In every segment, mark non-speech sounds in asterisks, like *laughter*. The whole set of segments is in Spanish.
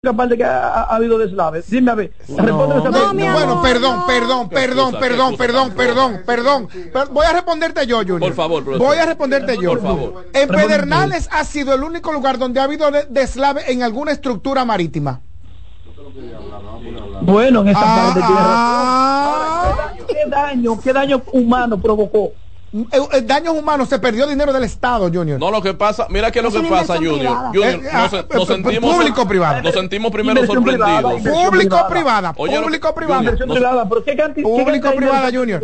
capaz de que ha, ha habido deslaves. Dime a ver. No, bueno, perdón, perdón, perdón, perdón, perdón, perdón, perdón. Voy a responderte yo, Junior. Por favor, Voy a responderte yo. Por favor. En Pedernales ha sido el único lugar donde ha habido deslave en alguna estructura marítima. Bueno, en esa parte tiene razón. ¿Qué daño, qué daño humano provocó? El, daños humanos se perdió dinero del Estado, Junior. No, lo que pasa, mira qué es lo que pasa, Junior. Junior, nos, sentimos público privado. Nos sentimos primero sorprendidos. Público privada, público privada. Público privada, Junior.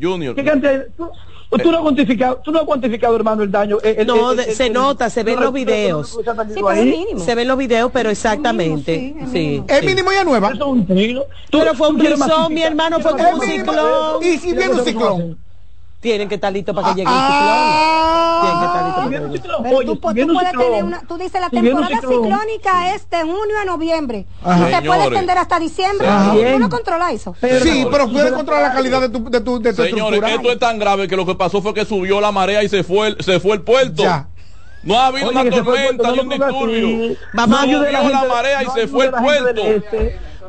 Junior. ¿Qué cantidad? Tú no has cuantificado, tú no has cuantificado, hermano, el daño. no, se nota, se ven los videos. Se ven los videos, pero exactamente. Sí. Es mínimo ya nueva. Pero fue un brisón, mi hermano, fue como un ciclón. Y si viene un ciclón. Tienen que estar listos para que llegue el ciclón. Tienen que estar listos para que llegue el ciclón. Pero tú, tú puedes tener una, tú dices la temporada ciclónica es de junio a noviembre. Y se puede extender hasta diciembre. Tú no controlas eso. sí, pero puedes controlar la calidad de tu, de tu, de tu Señores, esto es tan grave que lo que pasó fue que subió la marea y se fue el, se fue el puerto. Ya. No ha habido una tormenta ni un disturbio. Vamos a ayudar la marea y se fue el puerto.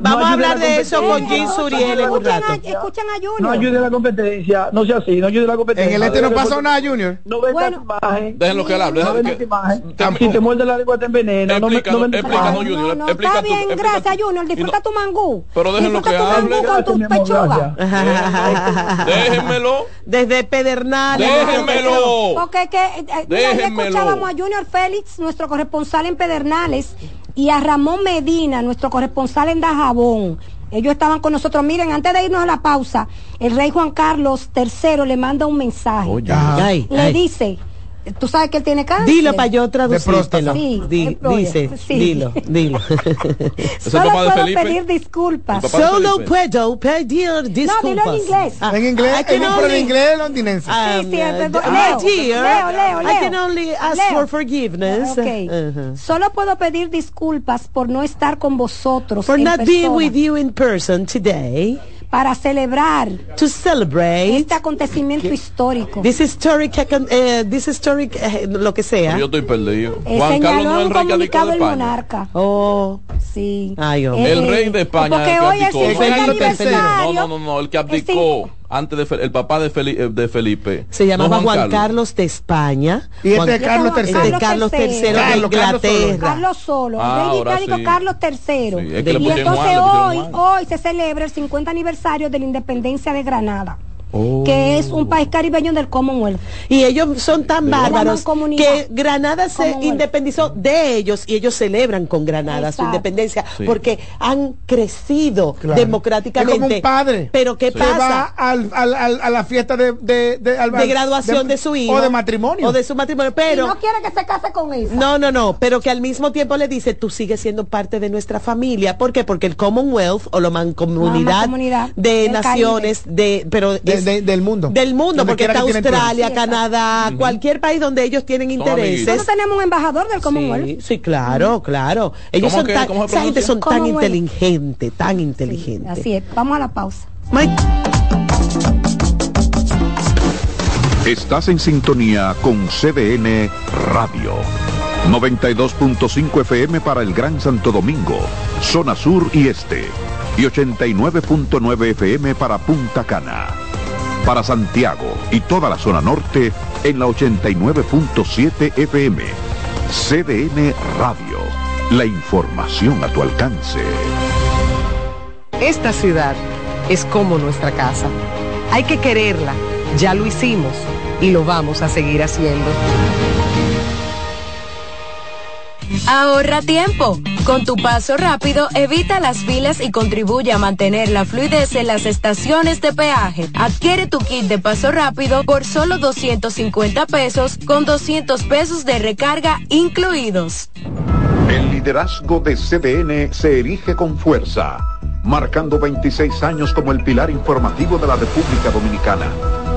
Vamos a hablar de eso con Jim Suriel en un rato. Escuchan a Junior. No ayude la competencia, no sea así, no ayude la competencia. En el este no pasó nada, Junior. No ves bueno, imagen. Déjenlo que hable. No imagen. Si te muerde la lengua te envenena. No explícanos, explícanos, Junior. No, está bien, gracias, Junior. Disfruta tu mangú. Pero déjenlo que hable. con tu pechuga. *laughs* Déjenmelo. Desde Pedernales. Déjenmelo. Porque que escuchábamos a Junior Félix, nuestro corresponsal en Pedernales, y a Ramón Medina, nuestro corresponsal en Dajabón ellos estaban con nosotros. Miren, antes de irnos a la pausa, el rey Juan Carlos III le manda un mensaje. le dice, Tú sabes que él tiene cáncer. Dilo para yo traducírtelo. Sí, dice, dilo, dilo. *laughs* Solo puedo pedir disculpas. Solo puedo pedir disculpas. No, dilo en inglés. Ah, en inglés, en only, inglés londinense. Um, sí, sí, uh, leo, leo, leo, leo, I can only ask for forgiveness. Okay. Uh -huh. Solo puedo pedir disculpas por no estar con vosotros For not being with you in person today para celebrar to celebrate este acontecimiento histórico. This historic, uh, this historic uh, lo que sea. Yo estoy perdido. Eh, Juan Carlos no es el rey abdicó de España. monarca. Oh, sí. Ay, eh, el rey de España. Porque hoy es el 50 aniversario. No, no, no, no, el que abdicó antes de el papá de Felipe, de Felipe. Se llamaba Juan, Carlos. de España. Y este es Carlos III este Carlos III de Inglaterra. Carlos solo. Ah, rey británico Carlos III y entonces hoy hoy se celebra el 50 aniversario de la independencia de Granada que es un país caribeño del Commonwealth. Y ellos son tan bárbaros que Granada se independizó de ellos y ellos celebran con Granada su independencia porque han crecido democráticamente. como un padre. Pero ¿qué pasa? Va al, al, a la fiesta de, de, de, graduación de, su hijo. O de matrimonio. O de su matrimonio. Pero. no quiere que se case con eso. No, no, no. Pero que al mismo tiempo le dice, tú sigues siendo parte de nuestra familia. ¿Por qué? Porque el Commonwealth o la mancomunidad, de naciones, de, pero del mundo. Del mundo, porque está Australia, Canadá, cualquier país donde ellos tienen intereses. Nosotros tenemos un embajador del Commonwealth. Sí, sí claro, claro. Ellos son tan, esa gente son tan inteligentes, tan inteligentes. así es. Vamos a la pausa. Estás en sintonía con CDN Radio. 92.5 FM para el Gran Santo Domingo, zona sur y este. Y 89.9 FM para Punta Cana para Santiago y toda la zona norte en la 89.7 FM. CDN Radio. La información a tu alcance. Esta ciudad es como nuestra casa. Hay que quererla. Ya lo hicimos y lo vamos a seguir haciendo. Ahorra tiempo. Con tu paso rápido, evita las filas y contribuye a mantener la fluidez en las estaciones de peaje. Adquiere tu kit de paso rápido por solo 250 pesos con 200 pesos de recarga incluidos. El liderazgo de CDN se erige con fuerza, marcando 26 años como el pilar informativo de la República Dominicana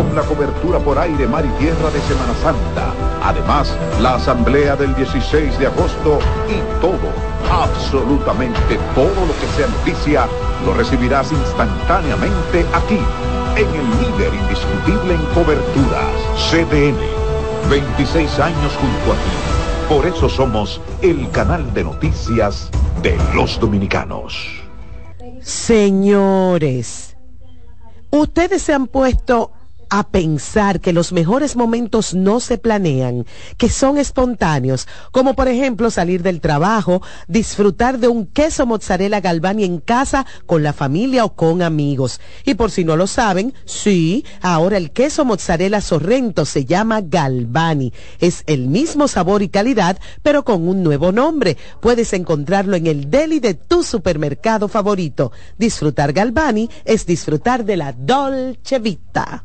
con la cobertura por aire, mar y tierra de Semana Santa. Además, la asamblea del 16 de agosto y todo, absolutamente todo lo que sea noticia, lo recibirás instantáneamente aquí en el líder indiscutible en coberturas, CDN. 26 años junto a ti. Por eso somos el canal de noticias de los dominicanos. Señores, ustedes se han puesto a pensar que los mejores momentos no se planean, que son espontáneos, como por ejemplo salir del trabajo, disfrutar de un queso mozzarella Galvani en casa con la familia o con amigos. Y por si no lo saben, sí, ahora el queso mozzarella Sorrento se llama Galvani. Es el mismo sabor y calidad, pero con un nuevo nombre. Puedes encontrarlo en el deli de tu supermercado favorito. Disfrutar Galvani es disfrutar de la Dolce Vita.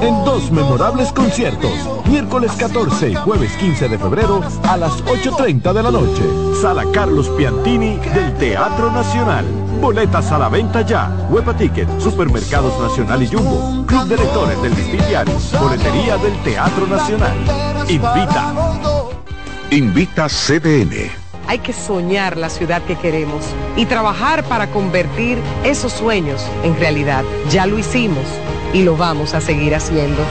en dos memorables conciertos, miércoles 14 y jueves 15 de febrero a las 8.30 de la noche. Sala Carlos Piantini del Teatro Nacional. Boletas a la venta ya. Huepa Ticket, Supermercados Nacional y Jumbo. Club de Lectores del Diario. Boletería del Teatro Nacional. Invita. Invita CDN. Hay que soñar la ciudad que queremos y trabajar para convertir esos sueños en realidad. Ya lo hicimos y lo vamos a seguir haciendo.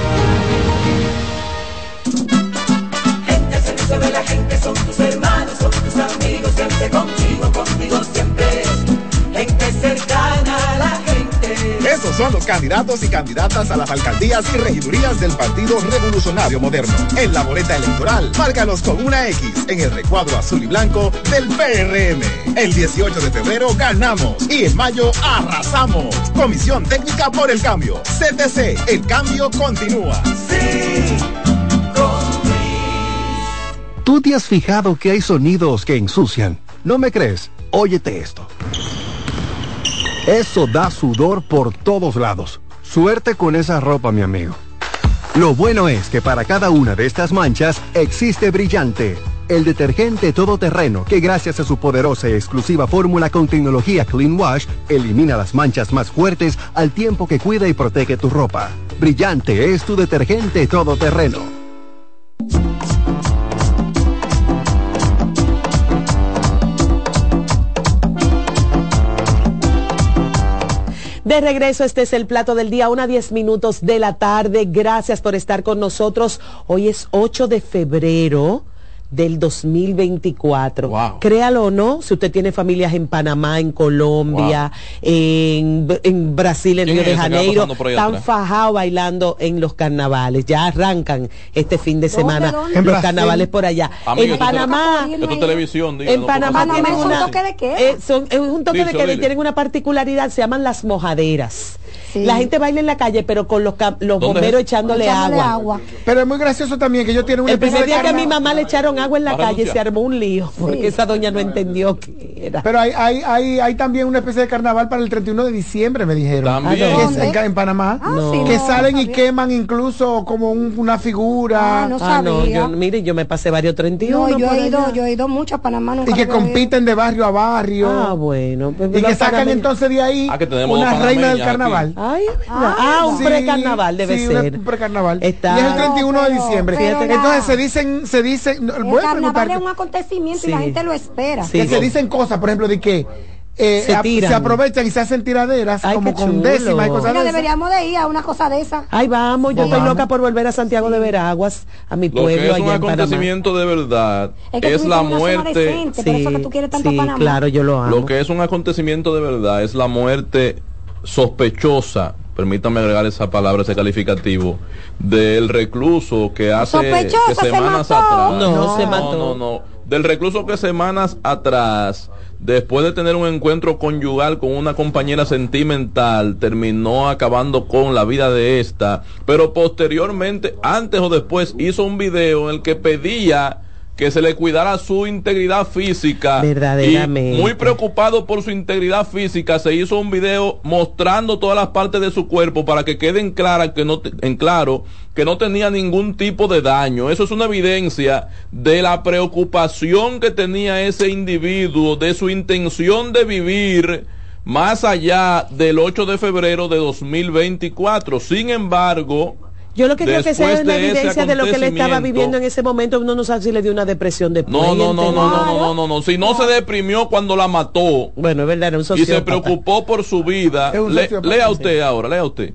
Son los candidatos y candidatas a las alcaldías y regidurías del Partido Revolucionario Moderno. En la boleta electoral, márcalos con una X en el recuadro azul y blanco del PRM. El 18 de febrero ganamos y en mayo arrasamos. Comisión Técnica por el Cambio. CTC, el cambio continúa. Sí, ¿Tú te has fijado que hay sonidos que ensucian? ¿No me crees? Óyete esto. Eso da sudor por todos lados. Suerte con esa ropa, mi amigo. Lo bueno es que para cada una de estas manchas existe Brillante, el detergente todoterreno que gracias a su poderosa y exclusiva fórmula con tecnología Clean Wash elimina las manchas más fuertes al tiempo que cuida y protege tu ropa. Brillante es tu detergente todoterreno. De regreso, este es el plato del día, una 10 minutos de la tarde. Gracias por estar con nosotros. Hoy es 8 de febrero del 2024. Créalo o no, si usted tiene familias en Panamá, en Colombia, en, en, Brasil, en Río de Janeiro, están fajados bailando en los carnavales. Ya arrancan este fin de semana los carnavales por allá. en Panamá, televisión, en Panamá tienen una, ¿Es un toque de qué? Eh, son, es un toque de que tienen una particularidad, se llaman las mojaderas la gente baila en la calle, pero con los, los bomberos echándole, agua. Pero es muy gracioso también que ellos tienen una El primer día que a mi mamá le echaron agua en la calle se armó un lío, porque esa doña no entendió qué era. Pero hay, hay, hay, hay también una especie de carnaval para el 31 de diciembre, me dijeron. También. en, Panamá. Ah, que salen y queman incluso como una figura. Ah, no sabía. yo, mire, yo me pasé varios 31. No, yo he ido, yo he ido mucho a Panamá. y que compiten de barrio a barrio. Ah, bueno. Pues, y que sacan entonces de ahí ah, una reina del carnaval. Ay, ah, ah, un precarnaval debe sí, ser. un precarnaval. Está... Y es el 31 de diciembre. entonces se dicen, se dicen. El carnaval es un acontecimiento y la gente lo espera. que se dicen cosas, por ejemplo, de que eh, se, se, aprovechan y se hacen tiraderas como con décimas y cosas de deberíamos de ir a una cosa de esa. Ay, vamos, yo estoy loca por volver a Santiago de Veraguas, a mi pueblo. Lo que es un acontecimiento de verdad es, la muerte. sí, claro, yo lo amo. Lo que es un acontecimiento de verdad es la muerte sospechosa permítame agregar esa palabra, ese calificativo, del recluso que hace que semanas atrás. No, se mató. No, no, no. Del recluso que semanas atrás después de tener un encuentro conyugal con una compañera sentimental, terminó acabando con la vida de esta, pero posteriormente, antes o después, hizo un video en el que pedía que se le cuidara su integridad física. Verdaderamente. Y muy preocupado por su integridad física, se hizo un video mostrando todas las partes de su cuerpo para que queden claras que no en claro que no tenía ningún tipo de daño. Eso es una evidencia de la preocupación que tenía ese individuo, de su intención de vivir más allá del 8 de febrero de 2024. Sin embargo, yo lo que creo que sea una evidencia de lo que él estaba viviendo en ese momento. Uno no sabe si le dio una depresión después. No, no, no, no, no, no, no, no. Si no se deprimió cuando la mató. Bueno, es verdad, era un Y se preocupó por su vida. lea usted ahora, lea usted.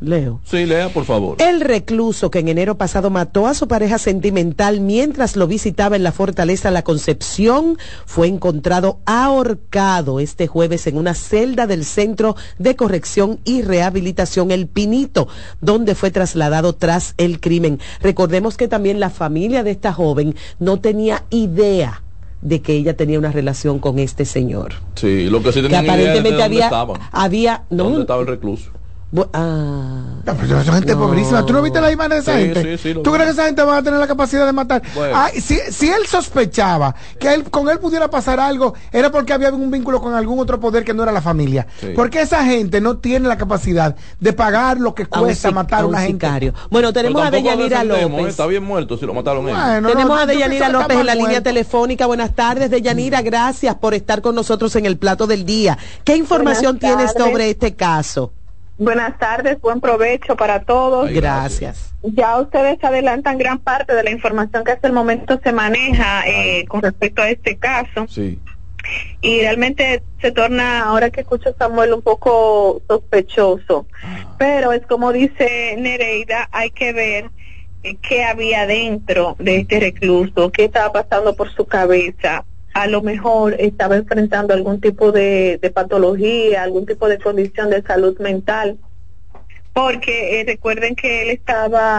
Leo. Sí, lea, por favor. El recluso que en enero pasado mató a su pareja sentimental mientras lo visitaba en la fortaleza La Concepción fue encontrado ahorcado este jueves en una celda del Centro de Corrección y Rehabilitación El Pinito, donde fue trasladado tras el crimen. Recordemos que también la familia de esta joven no tenía idea de que ella tenía una relación con este señor. Sí, lo que sí tenía que aparentemente había, había no, ¿Dónde estaba el recluso? Ah. No, pero esa gente pobrísima. ¿Tú no viste la imagen de esa gente? ¿Tú crees que esa gente va a tener la capacidad de matar? si, si, él sospechaba que él, con él pudiera pasar algo, era porque había un vínculo con algún otro poder que no era la familia. Porque esa gente no tiene la capacidad de pagar lo que cuesta matar a una gente. Bueno, tenemos a Deyanira López. Está bien muerto si lo mataron tenemos a Deyanira López en la línea telefónica. Buenas tardes, Deyanira. Gracias por estar con nosotros en el plato del día. ¿Qué información tienes sobre este caso? Buenas tardes, buen provecho para todos. Gracias. Ya ustedes adelantan gran parte de la información que hasta el momento se maneja eh, con respecto a este caso. Sí. Y realmente se torna, ahora que escucho a Samuel, un poco sospechoso. Ah. Pero es como dice Nereida, hay que ver eh, qué había dentro de este recluso, qué estaba pasando por su cabeza a lo mejor estaba enfrentando algún tipo de, patología, algún tipo de condición de salud mental, porque eh, recuerden que él estaba